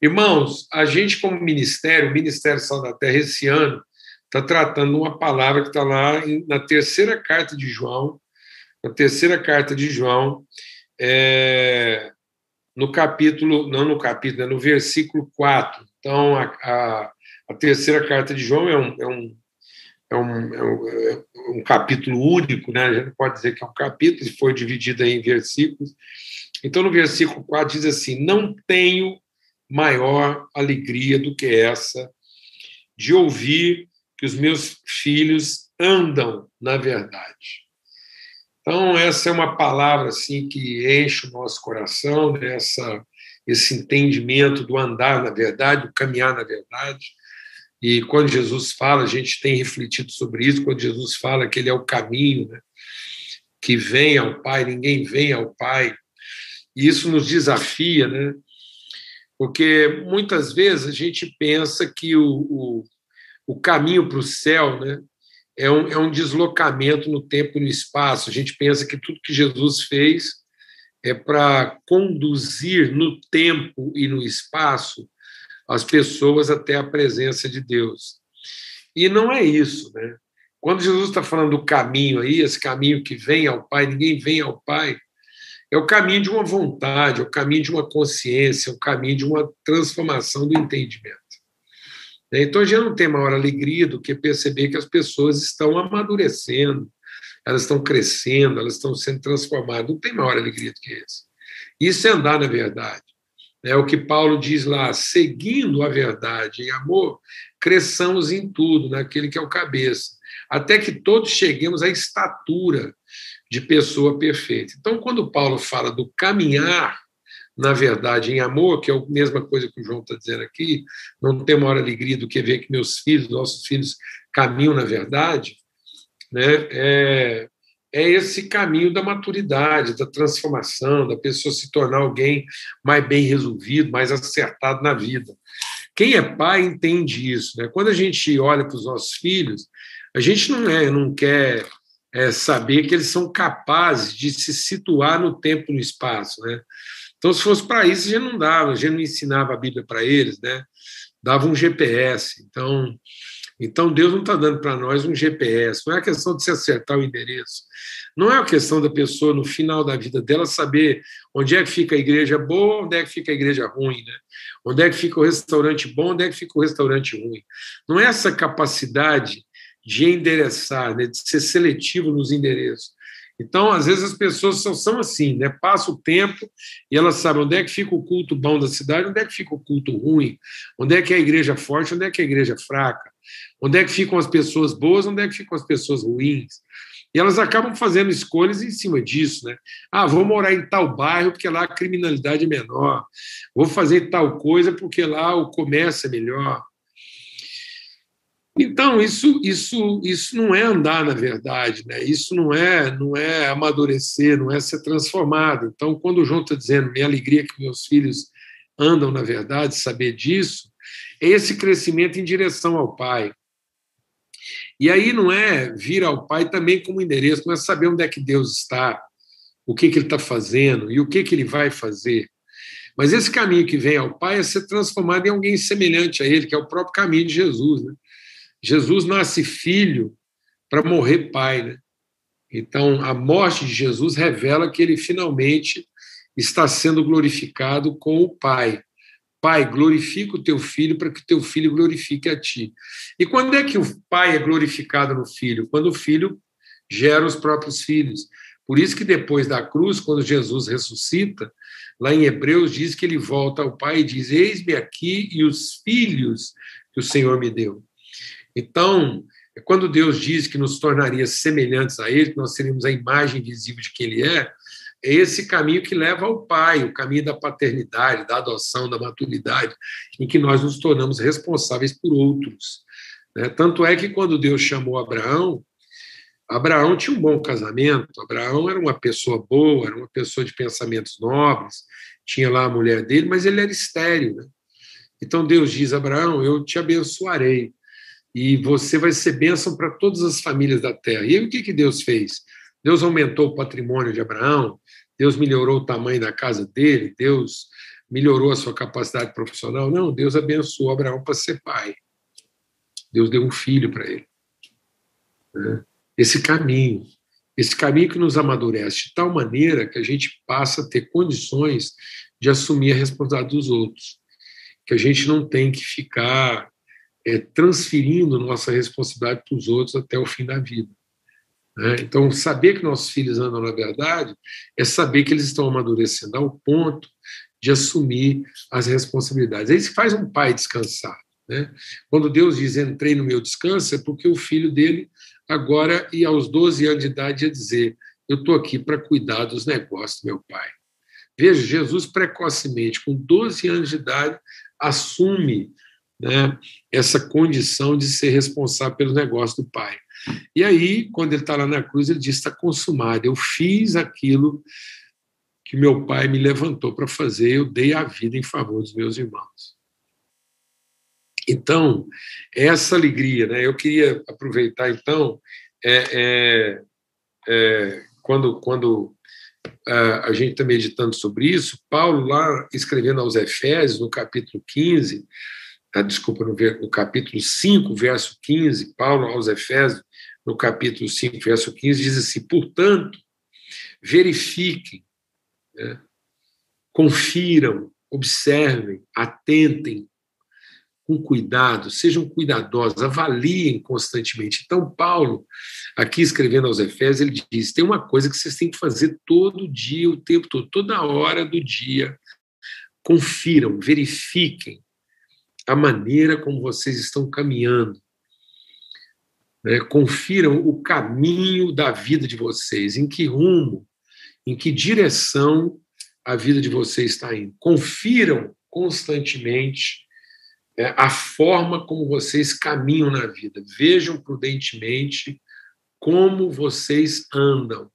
Irmãos, a gente, como ministério, o Ministério Sal da Terra, esse ano, está tratando uma palavra que está lá na terceira carta de João, na terceira carta de João, é, no capítulo, não no capítulo, é no versículo 4. Então, a, a, a terceira carta de João é um, é um, é um, é um, é um capítulo único, né? a gente pode dizer que é um capítulo, foi dividido em versículos. Então, no versículo 4 diz assim: Não tenho maior alegria do que essa de ouvir que os meus filhos andam na verdade. Então, essa é uma palavra assim que enche o nosso coração, né? essa, esse entendimento do andar na verdade, do caminhar na verdade. E quando Jesus fala, a gente tem refletido sobre isso, quando Jesus fala que ele é o caminho, né? que vem ao Pai, ninguém vem ao Pai. E isso nos desafia, né? Porque muitas vezes a gente pensa que o, o, o caminho para o céu né, é, um, é um deslocamento no tempo e no espaço. A gente pensa que tudo que Jesus fez é para conduzir no tempo e no espaço as pessoas até a presença de Deus. E não é isso, né? Quando Jesus está falando do caminho aí, esse caminho que vem ao Pai, ninguém vem ao Pai, é o caminho de uma vontade, é o caminho de uma consciência, é o caminho de uma transformação do entendimento. Então a gente não tem maior alegria do que perceber que as pessoas estão amadurecendo, elas estão crescendo, elas estão sendo transformadas. Não tem maior alegria do que isso. Isso é andar na verdade. É o que Paulo diz lá, seguindo a verdade em amor, cresçamos em tudo, naquele que é o cabeça, até que todos cheguemos à estatura de pessoa perfeita. Então, quando Paulo fala do caminhar na verdade em amor, que é a mesma coisa que o João está dizendo aqui, não tem maior alegria do que ver que meus filhos, nossos filhos, caminham na verdade, né? é, é esse caminho da maturidade, da transformação, da pessoa se tornar alguém mais bem resolvido, mais acertado na vida. Quem é pai entende isso. Né? Quando a gente olha para os nossos filhos, a gente não é, não quer é, saber que eles são capazes de se situar no tempo e no espaço. Né? Então, se fosse para isso, gente não dava, gente não ensinava a Bíblia para eles, né? dava um GPS. Então, então Deus não está dando para nós um GPS, não é a questão de se acertar o endereço, não é a questão da pessoa, no final da vida dela, saber onde é que fica a igreja boa, onde é que fica a igreja ruim, né? onde é que fica o restaurante bom, onde é que fica o restaurante ruim. Não é essa capacidade de endereçar, né, de ser seletivo nos endereços. Então, às vezes, as pessoas são, são assim, né? Passa o tempo e elas sabem onde é que fica o culto bom da cidade, onde é que fica o culto ruim, onde é que é a igreja forte, onde é que é a igreja fraca, onde é que ficam as pessoas boas, onde é que ficam as pessoas ruins. E elas acabam fazendo escolhas em cima disso, né? Ah, vou morar em tal bairro porque lá a criminalidade é menor. Vou fazer tal coisa porque lá o comércio é melhor. Então, isso, isso, isso não é andar na verdade, né? isso não é, não é amadurecer, não é ser transformado. Então, quando o João está dizendo, minha alegria é que meus filhos andam na verdade, saber disso, é esse crescimento em direção ao Pai. E aí não é vir ao Pai também como endereço, não é saber onde é que Deus está, o que, que Ele está fazendo e o que, que Ele vai fazer. Mas esse caminho que vem ao Pai é ser transformado em alguém semelhante a Ele, que é o próprio caminho de Jesus. Né? Jesus nasce filho para morrer pai, né? Então, a morte de Jesus revela que ele finalmente está sendo glorificado com o Pai. Pai, glorifica o teu filho para que o teu filho glorifique a ti. E quando é que o Pai é glorificado no filho? Quando o filho gera os próprios filhos. Por isso que depois da cruz, quando Jesus ressuscita, lá em Hebreus diz que ele volta ao Pai e diz: Eis-me aqui e os filhos que o Senhor me deu. Então, quando Deus diz que nos tornaria semelhantes a Ele, que nós seríamos a imagem visível de quem Ele é, é esse caminho que leva ao Pai, o caminho da paternidade, da adoção, da maturidade, em que nós nos tornamos responsáveis por outros. Né? Tanto é que quando Deus chamou Abraão, Abraão tinha um bom casamento, Abraão era uma pessoa boa, era uma pessoa de pensamentos nobres, tinha lá a mulher dele, mas ele era estéril. Né? Então Deus diz: Abraão, eu te abençoarei e você vai ser bênção para todas as famílias da terra. E aí o que, que Deus fez? Deus aumentou o patrimônio de Abraão, Deus melhorou o tamanho da casa dele, Deus melhorou a sua capacidade profissional. Não, Deus abençoou Abraão para ser pai. Deus deu um filho para ele. Né? Esse caminho, esse caminho que nos amadurece de tal maneira que a gente passa a ter condições de assumir a responsabilidade dos outros. Que a gente não tem que ficar é, transferindo nossa responsabilidade para os outros até o fim da vida. Né? Então, saber que nossos filhos andam na verdade é saber que eles estão amadurecendo ao ponto de assumir as responsabilidades. É isso que faz um pai descansar. Né? Quando Deus diz entrei no meu descanso, é porque o filho dele, agora e aos 12 anos de idade, ia dizer: Eu estou aqui para cuidar dos negócios do meu pai. Veja, Jesus precocemente, com 12 anos de idade, assume né, essa condição de ser responsável pelo negócio do pai. E aí, quando ele está lá na cruz, ele diz: está consumado, eu fiz aquilo que meu pai me levantou para fazer, eu dei a vida em favor dos meus irmãos. Então, essa alegria, né? Eu queria aproveitar, então, é, é, é, quando, quando a gente está meditando sobre isso, Paulo, lá escrevendo aos Efésios, no capítulo 15, ah, desculpa, no, no capítulo 5, verso 15, Paulo aos Efésios, no capítulo 5, verso 15, diz assim: portanto, verifiquem, né, confiram, observem, atentem com cuidado, sejam cuidadosos, avaliem constantemente. Então, Paulo, aqui escrevendo aos Efésios, ele diz: tem uma coisa que vocês têm que fazer todo dia, o tempo todo, toda hora do dia. Confiram, verifiquem a maneira como vocês estão caminhando. Né? Confiram o caminho da vida de vocês, em que rumo, em que direção a vida de vocês está indo. Confiram constantemente é, a forma como vocês caminham na vida. Vejam prudentemente como vocês andam.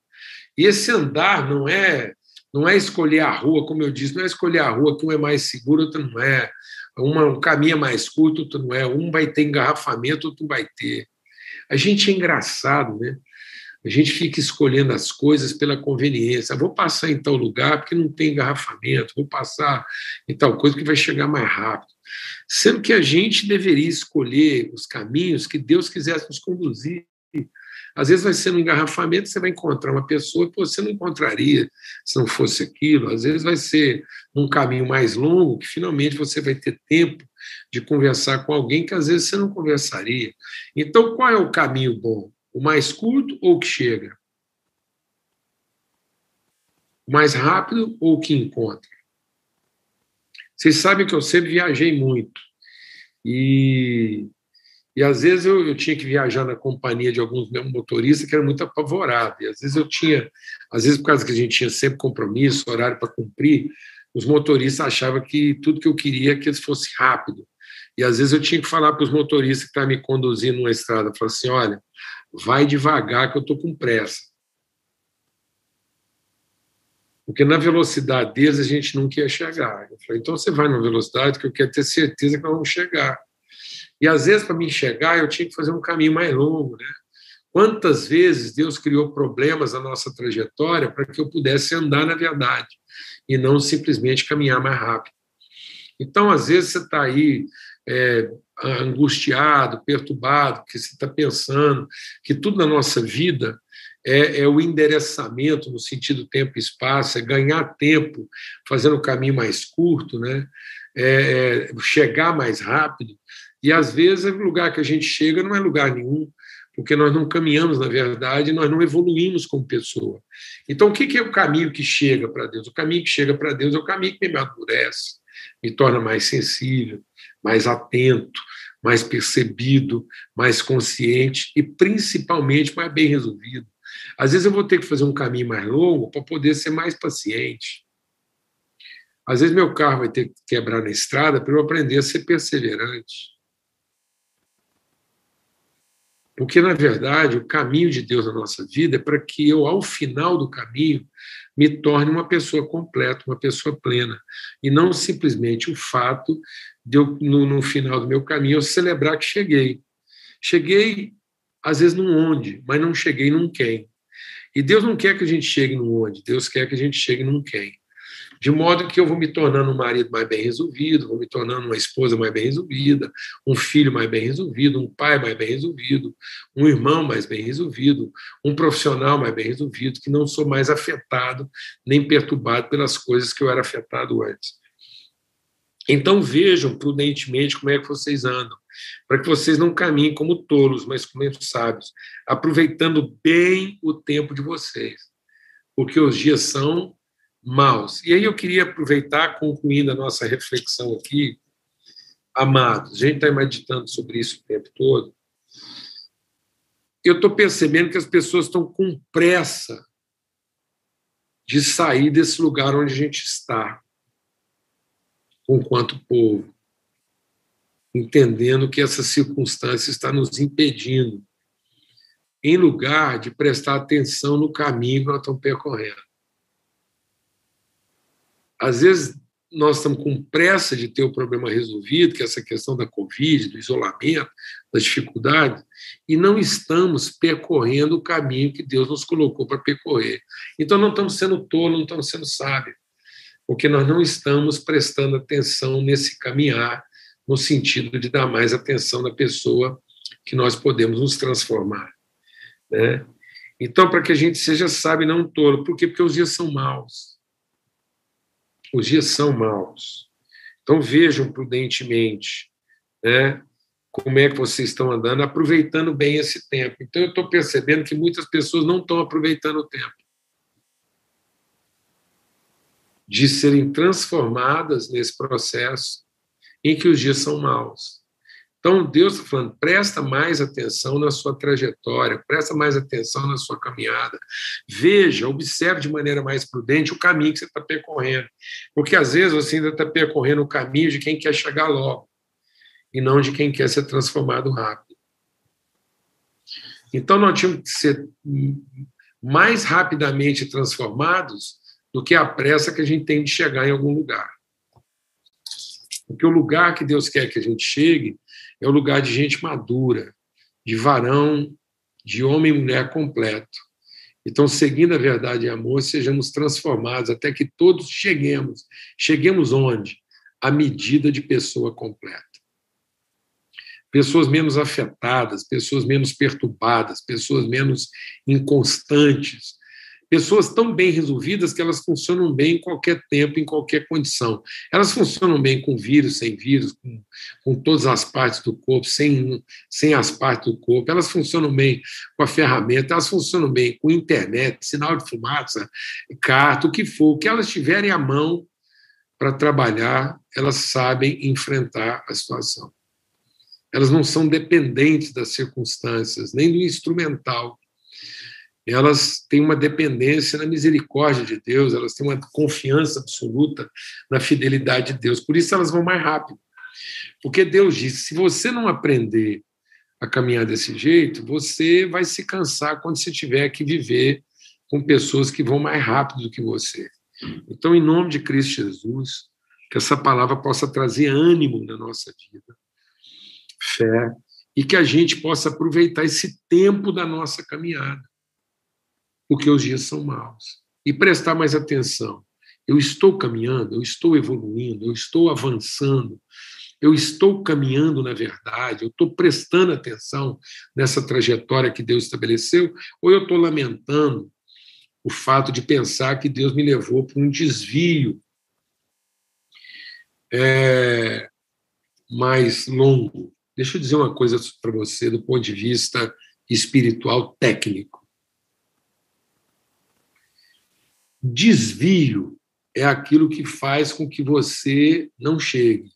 E esse andar não é não é escolher a rua, como eu disse, não é escolher a rua que um é mais seguro, outro não é. Uma, um caminho é mais curto, outro não é. Um vai ter engarrafamento, outro vai ter. A gente é engraçado, né? A gente fica escolhendo as coisas pela conveniência. Vou passar em tal lugar porque não tem engarrafamento, vou passar em tal coisa que vai chegar mais rápido. Sendo que a gente deveria escolher os caminhos que Deus quisesse nos conduzir. Às vezes vai ser no engarrafamento, você vai encontrar uma pessoa que você não encontraria se não fosse aquilo. Às vezes vai ser um caminho mais longo, que finalmente você vai ter tempo de conversar com alguém que às vezes você não conversaria. Então, qual é o caminho bom? O mais curto ou o que chega? O mais rápido ou o que encontra? Vocês sabem que eu sempre viajei muito. E e às vezes eu, eu, tinha que viajar na companhia de alguns motoristas que eram muito apavorados. E às vezes eu tinha, às vezes por causa que a gente tinha sempre compromisso, horário para cumprir, os motoristas achavam que tudo que eu queria é que eles fosse rápido. E às vezes eu tinha que falar para os motoristas que estavam me conduzindo numa estrada, falar assim, olha, vai devagar que eu estou com pressa. Porque na velocidade deles a gente não quer chegar. Eu falei, então você vai na velocidade que eu quero ter certeza que nós vamos chegar. E às vezes, para me enxergar, eu tinha que fazer um caminho mais longo. Né? Quantas vezes Deus criou problemas na nossa trajetória para que eu pudesse andar na verdade e não simplesmente caminhar mais rápido? Então, às vezes, você está aí é, angustiado, perturbado, que você está pensando que tudo na nossa vida é, é, o endereçamento no sentido tempo e espaço, é ganhar tempo fazendo o caminho mais curto, né? É, é chegar mais rápido. E às vezes o lugar que a gente chega não é lugar nenhum, porque nós não caminhamos, na verdade, nós não evoluímos como pessoa. Então, o que é o caminho que chega para Deus? O caminho que chega para Deus é o caminho que me amadurece, me torna mais sensível, mais atento, mais percebido, mais consciente e principalmente mais bem resolvido. Às vezes eu vou ter que fazer um caminho mais longo para poder ser mais paciente. Às vezes meu carro vai ter que quebrar na estrada para eu aprender a ser perseverante. Porque, na verdade, o caminho de Deus na nossa vida é para que eu, ao final do caminho, me torne uma pessoa completa, uma pessoa plena. E não simplesmente o fato de eu, no, no final do meu caminho, eu celebrar que cheguei. Cheguei, às vezes, num onde, mas não cheguei num quem. E Deus não quer que a gente chegue num onde, Deus quer que a gente chegue num quem. De modo que eu vou me tornando um marido mais bem resolvido, vou me tornando uma esposa mais bem resolvida, um filho mais bem resolvido, um pai mais bem resolvido, um irmão mais bem resolvido, um profissional mais bem resolvido, que não sou mais afetado nem perturbado pelas coisas que eu era afetado antes. Então vejam prudentemente como é que vocês andam, para que vocês não caminhem como tolos, mas como sábios, aproveitando bem o tempo de vocês, porque os dias são maus. E aí eu queria aproveitar, concluindo a nossa reflexão aqui, amados, a gente está meditando sobre isso o tempo todo. Eu estou percebendo que as pessoas estão com pressa de sair desse lugar onde a gente está, enquanto povo, entendendo que essa circunstância está nos impedindo, em lugar de prestar atenção no caminho que nós estamos percorrendo. Às vezes, nós estamos com pressa de ter o problema resolvido, que é essa questão da Covid, do isolamento, das dificuldades, e não estamos percorrendo o caminho que Deus nos colocou para percorrer. Então, não estamos sendo tolos, não estamos sendo sábios, porque nós não estamos prestando atenção nesse caminhar, no sentido de dar mais atenção na pessoa que nós podemos nos transformar. Né? Então, para que a gente seja sábio e não tolo, por quê? Porque os dias são maus os dias são maus. Então vejam prudentemente né, como é que vocês estão andando, aproveitando bem esse tempo. Então eu estou percebendo que muitas pessoas não estão aproveitando o tempo de serem transformadas nesse processo em que os dias são maus. Então, Deus está falando, presta mais atenção na sua trajetória, presta mais atenção na sua caminhada. Veja, observe de maneira mais prudente o caminho que você está percorrendo. Porque, às vezes, você ainda está percorrendo o caminho de quem quer chegar logo, e não de quem quer ser transformado rápido. Então, nós tínhamos que ser mais rapidamente transformados do que a pressa que a gente tem de chegar em algum lugar. Porque o lugar que Deus quer que a gente chegue é o lugar de gente madura, de varão, de homem e mulher completo. Então, seguindo a verdade e amor, sejamos transformados até que todos cheguemos. Cheguemos onde? À medida de pessoa completa. Pessoas menos afetadas, pessoas menos perturbadas, pessoas menos inconstantes, pessoas tão bem resolvidas que elas funcionam bem em qualquer tempo, em qualquer condição. Elas funcionam bem com vírus, sem vírus, com, com todas as partes do corpo, sem, sem as partes do corpo. Elas funcionam bem com a ferramenta, elas funcionam bem com internet, sinal de fumaça, carta, o que for. O que elas tiverem à mão para trabalhar, elas sabem enfrentar a situação. Elas não são dependentes das circunstâncias, nem do instrumental elas têm uma dependência na misericórdia de Deus, elas têm uma confiança absoluta na fidelidade de Deus. Por isso elas vão mais rápido. Porque Deus disse: se você não aprender a caminhar desse jeito, você vai se cansar quando você tiver que viver com pessoas que vão mais rápido do que você. Então, em nome de Cristo Jesus, que essa palavra possa trazer ânimo na nossa vida, fé, e que a gente possa aproveitar esse tempo da nossa caminhada porque os dias são maus. E prestar mais atenção. Eu estou caminhando, eu estou evoluindo, eu estou avançando, eu estou caminhando na verdade, eu estou prestando atenção nessa trajetória que Deus estabeleceu, ou eu estou lamentando o fato de pensar que Deus me levou para um desvio é, mais longo. Deixa eu dizer uma coisa para você do ponto de vista espiritual técnico. Desvio é aquilo que faz com que você não chegue.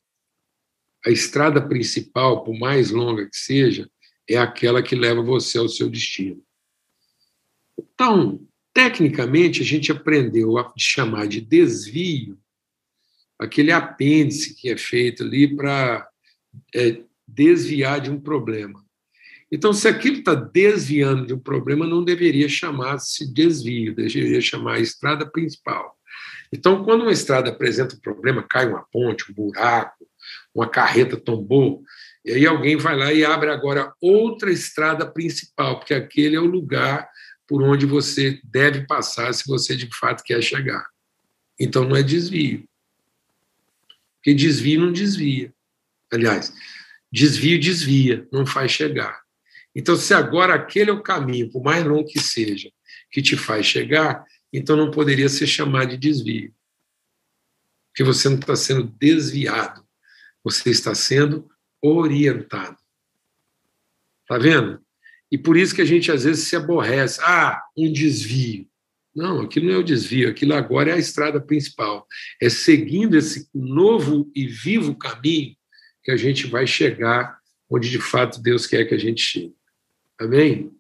A estrada principal, por mais longa que seja, é aquela que leva você ao seu destino. Então, tecnicamente, a gente aprendeu a chamar de desvio aquele apêndice que é feito ali para é, desviar de um problema. Então, se aquilo está desviando de um problema, não deveria chamar-se desvio, deveria chamar a estrada principal. Então, quando uma estrada apresenta um problema, cai uma ponte, um buraco, uma carreta tombou, e aí alguém vai lá e abre agora outra estrada principal, porque aquele é o lugar por onde você deve passar se você de fato quer chegar. Então não é desvio. Porque desvio não desvia. Aliás, desvio desvia, não faz chegar. Então, se agora aquele é o caminho, por mais longo que seja, que te faz chegar, então não poderia ser chamado de desvio. Porque você não está sendo desviado, você está sendo orientado. Está vendo? E por isso que a gente às vezes se aborrece. Ah, um desvio. Não, aquilo não é o desvio, aquilo agora é a estrada principal. É seguindo esse novo e vivo caminho que a gente vai chegar onde de fato Deus quer que a gente chegue. Amém?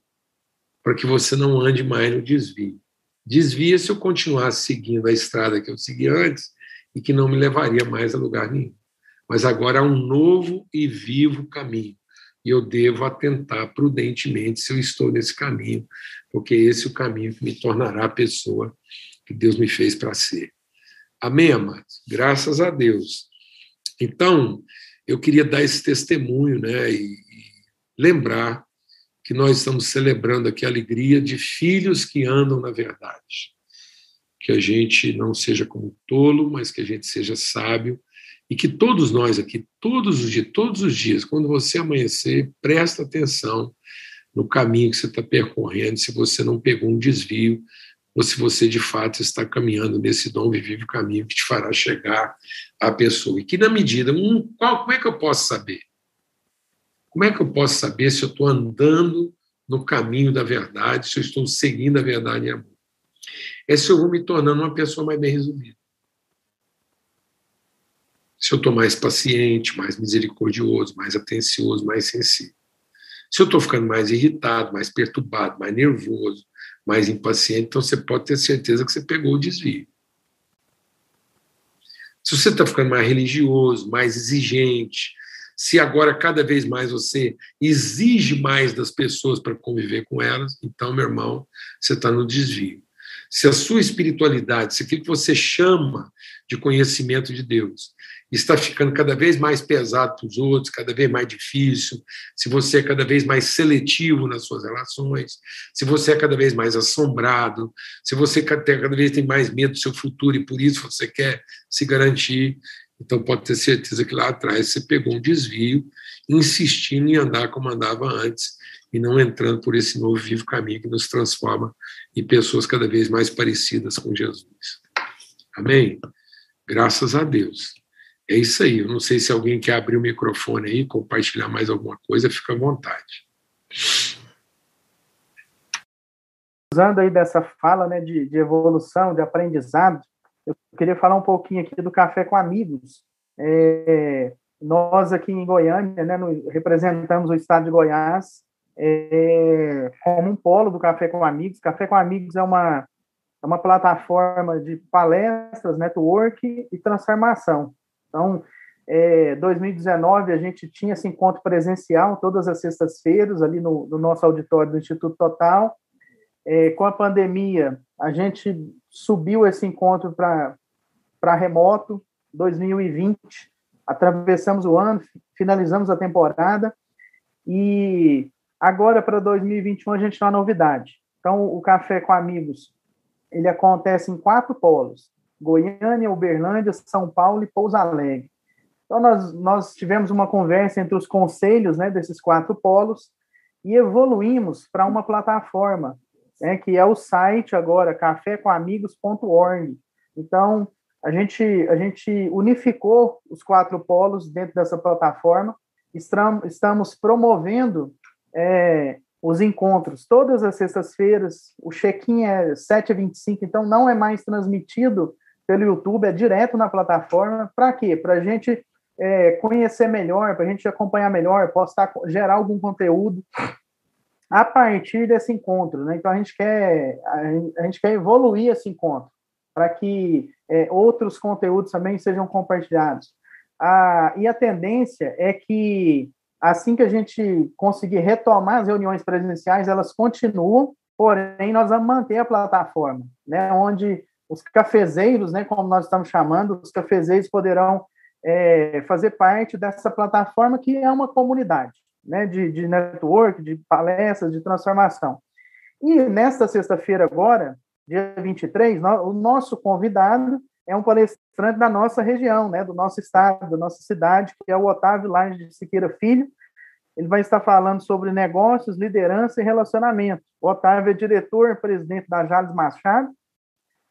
Para que você não ande mais no desvio. Desvia se eu continuar seguindo a estrada que eu segui antes e que não me levaria mais a lugar nenhum. Mas agora há um novo e vivo caminho e eu devo atentar prudentemente se eu estou nesse caminho, porque esse é o caminho que me tornará a pessoa que Deus me fez para ser. Amém, amados? Graças a Deus. Então, eu queria dar esse testemunho, né, e, e lembrar que nós estamos celebrando aqui a alegria de filhos que andam na verdade. Que a gente não seja como tolo, mas que a gente seja sábio e que todos nós aqui, todos os dias, todos os dias, quando você amanhecer, presta atenção no caminho que você está percorrendo, se você não pegou um desvio, ou se você de fato está caminhando nesse dom e vive o caminho que te fará chegar à pessoa. E que na medida, um, qual, como é que eu posso saber? Como é que eu posso saber se eu estou andando no caminho da verdade, se eu estou seguindo a verdade em amor? É se eu vou me tornando uma pessoa mais bem resolvida se eu estou mais paciente, mais misericordioso, mais atencioso, mais sensível. Se eu estou ficando mais irritado, mais perturbado, mais nervoso, mais impaciente, então você pode ter certeza que você pegou o desvio. Se você está ficando mais religioso, mais exigente, se agora cada vez mais você exige mais das pessoas para conviver com elas, então, meu irmão, você está no desvio. Se a sua espiritualidade, se aquilo que você chama de conhecimento de Deus, está ficando cada vez mais pesado para os outros, cada vez mais difícil, se você é cada vez mais seletivo nas suas relações, se você é cada vez mais assombrado, se você cada vez tem mais medo do seu futuro e por isso você quer se garantir, então pode ter certeza que lá atrás você pegou um desvio, insistindo em andar como andava antes e não entrando por esse novo vivo caminho que nos transforma em pessoas cada vez mais parecidas com Jesus. Amém? Graças a Deus. É isso aí. Eu não sei se alguém quer abrir o microfone aí, compartilhar mais alguma coisa, fica à vontade. Usando aí dessa fala né, de, de evolução, de aprendizado, eu queria falar um pouquinho aqui do Café com Amigos. É, nós aqui em Goiânia, né, representamos o estado de Goiás é, como um polo do Café com Amigos. Café com Amigos é uma, é uma plataforma de palestras, network e transformação. Então, é, 2019 a gente tinha esse encontro presencial todas as sextas-feiras ali no, no, nosso auditório do Instituto Total. É, com a pandemia, a gente subiu esse encontro para remoto. 2020, atravessamos o ano, finalizamos a temporada e agora para 2021 a gente tem uma novidade. Então, o Café com Amigos ele acontece em quatro polos. Goiânia, Uberlândia, São Paulo e Pouso Alegre. Então, nós, nós tivemos uma conversa entre os conselhos né, desses quatro polos e evoluímos para uma plataforma, né, que é o site agora, cafécomamigos.org. Então, a gente, a gente unificou os quatro polos dentro dessa plataforma, estamos promovendo é, os encontros todas as sextas-feiras, o check-in é 7h25, então não é mais transmitido pelo YouTube, é direto na plataforma. Para quê? Para a gente é, conhecer melhor, para a gente acompanhar melhor, postar, gerar algum conteúdo a partir desse encontro. Né? Então, a gente quer, a gente quer evoluir esse encontro para que é, outros conteúdos também sejam compartilhados. Ah, e a tendência é que, assim que a gente conseguir retomar as reuniões presenciais, elas continuam, porém, nós vamos manter a plataforma, né, onde os cafezeiros, né, como nós estamos chamando, os cafezeiros poderão é, fazer parte dessa plataforma que é uma comunidade né, de, de network, de palestras, de transformação. E nesta sexta-feira agora, dia 23, no, o nosso convidado é um palestrante da nossa região, né, do nosso estado, da nossa cidade, que é o Otávio Laje de Siqueira Filho. Ele vai estar falando sobre negócios, liderança e relacionamento. O Otávio é diretor, presidente da Jales Machado,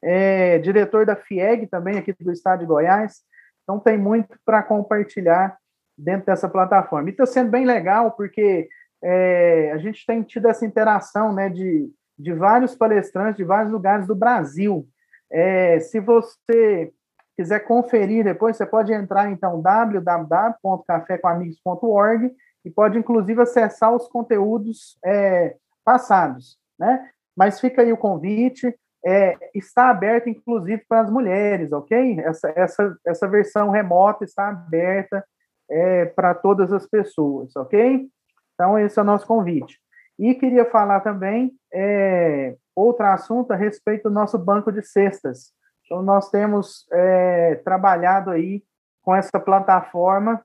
é diretor da FIEG também aqui do estado de Goiás. Então tem muito para compartilhar dentro dessa plataforma. E está sendo bem legal porque é, a gente tem tido essa interação né, de, de vários palestrantes de vários lugares do Brasil. É, se você quiser conferir depois, você pode entrar então www.cafécomamigos.org e pode inclusive acessar os conteúdos é, passados, né? Mas fica aí o convite, é, está aberto inclusive para as mulheres, ok? Essa, essa, essa versão remota está aberta é, para todas as pessoas, ok? Então, esse é o nosso convite. E queria falar também é, outro assunto a respeito do nosso banco de cestas. Então, nós temos é, trabalhado aí com essa plataforma,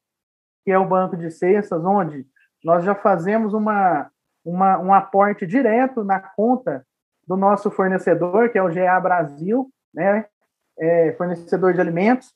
que é o banco de cestas, onde nós já fazemos uma, uma, um aporte direto na conta do nosso fornecedor, que é o GA Brasil, né, é, fornecedor de alimentos,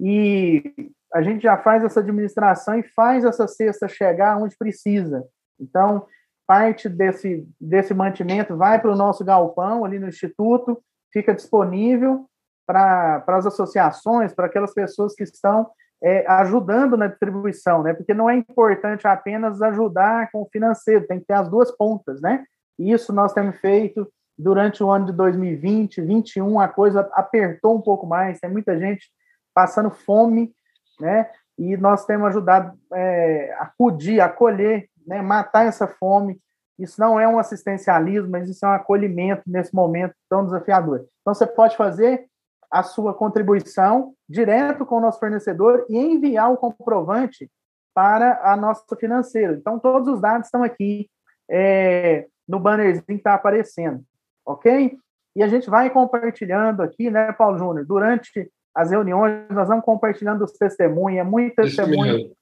e a gente já faz essa administração e faz essa cesta chegar onde precisa. Então, parte desse, desse mantimento vai para o nosso galpão ali no Instituto, fica disponível para as associações, para aquelas pessoas que estão é, ajudando na distribuição, né? Porque não é importante apenas ajudar com o financeiro, tem que ter as duas pontas, né? Isso nós temos feito durante o ano de 2020, 2021, a coisa apertou um pouco mais, tem muita gente passando fome né? E nós temos ajudado é, a acudir, acolher, né? matar essa fome. Isso não é um assistencialismo, mas isso é um acolhimento nesse momento tão desafiador. Então, você pode fazer a sua contribuição direto com o nosso fornecedor e enviar o comprovante para a nossa financeira. Então, todos os dados estão aqui é, no bannerzinho que está aparecendo, ok? E a gente vai compartilhando aqui, né, Paulo Júnior, durante as reuniões, nós vamos compartilhando os testemunhos, é muito testemunho,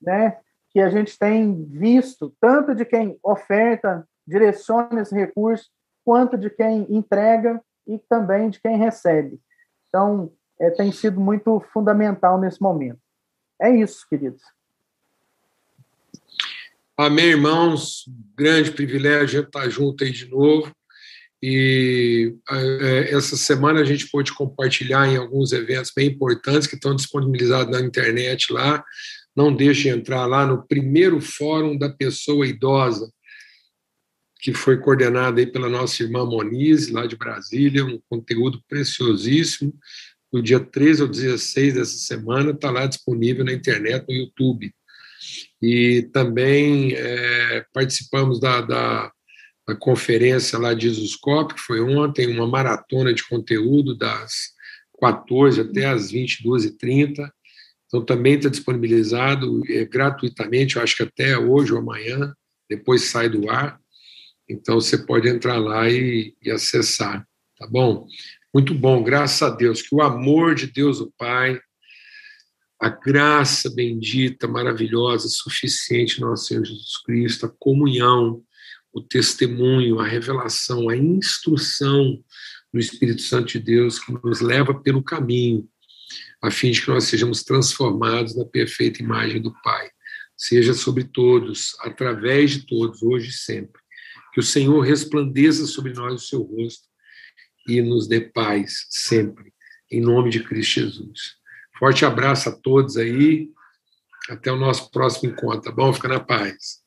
né, que a gente tem visto, tanto de quem oferta, direciona esse recurso, quanto de quem entrega e também de quem recebe. Então, é, tem sido muito fundamental nesse momento. É isso, queridos. Amém, irmãos. Grande privilégio estar junto aí de novo. E é, essa semana a gente pôde compartilhar em alguns eventos bem importantes que estão disponibilizados na internet lá. Não deixe de entrar lá no primeiro fórum da pessoa idosa, que foi coordenado aí pela nossa irmã Monize, lá de Brasília, um conteúdo preciosíssimo. No dia 13 ou 16 dessa semana, está lá disponível na internet, no YouTube. E também é, participamos da, da a conferência lá de Isuscope, que foi ontem, uma maratona de conteúdo das 14 até as 22h30. Então, também está disponibilizado é, gratuitamente, eu acho que até hoje ou amanhã, depois sai do ar. Então, você pode entrar lá e, e acessar, tá bom? Muito bom, graças a Deus, que o amor de Deus, o Pai, a graça bendita, maravilhosa, suficiente nosso Senhor Jesus Cristo, a comunhão, o testemunho, a revelação, a instrução do Espírito Santo de Deus que nos leva pelo caminho, a fim de que nós sejamos transformados na perfeita imagem do Pai. Seja sobre todos, através de todos, hoje e sempre. Que o Senhor resplandeça sobre nós o seu rosto e nos dê paz sempre, em nome de Cristo Jesus. Forte abraço a todos aí. Até o nosso próximo encontro, tá bom? Fica na paz.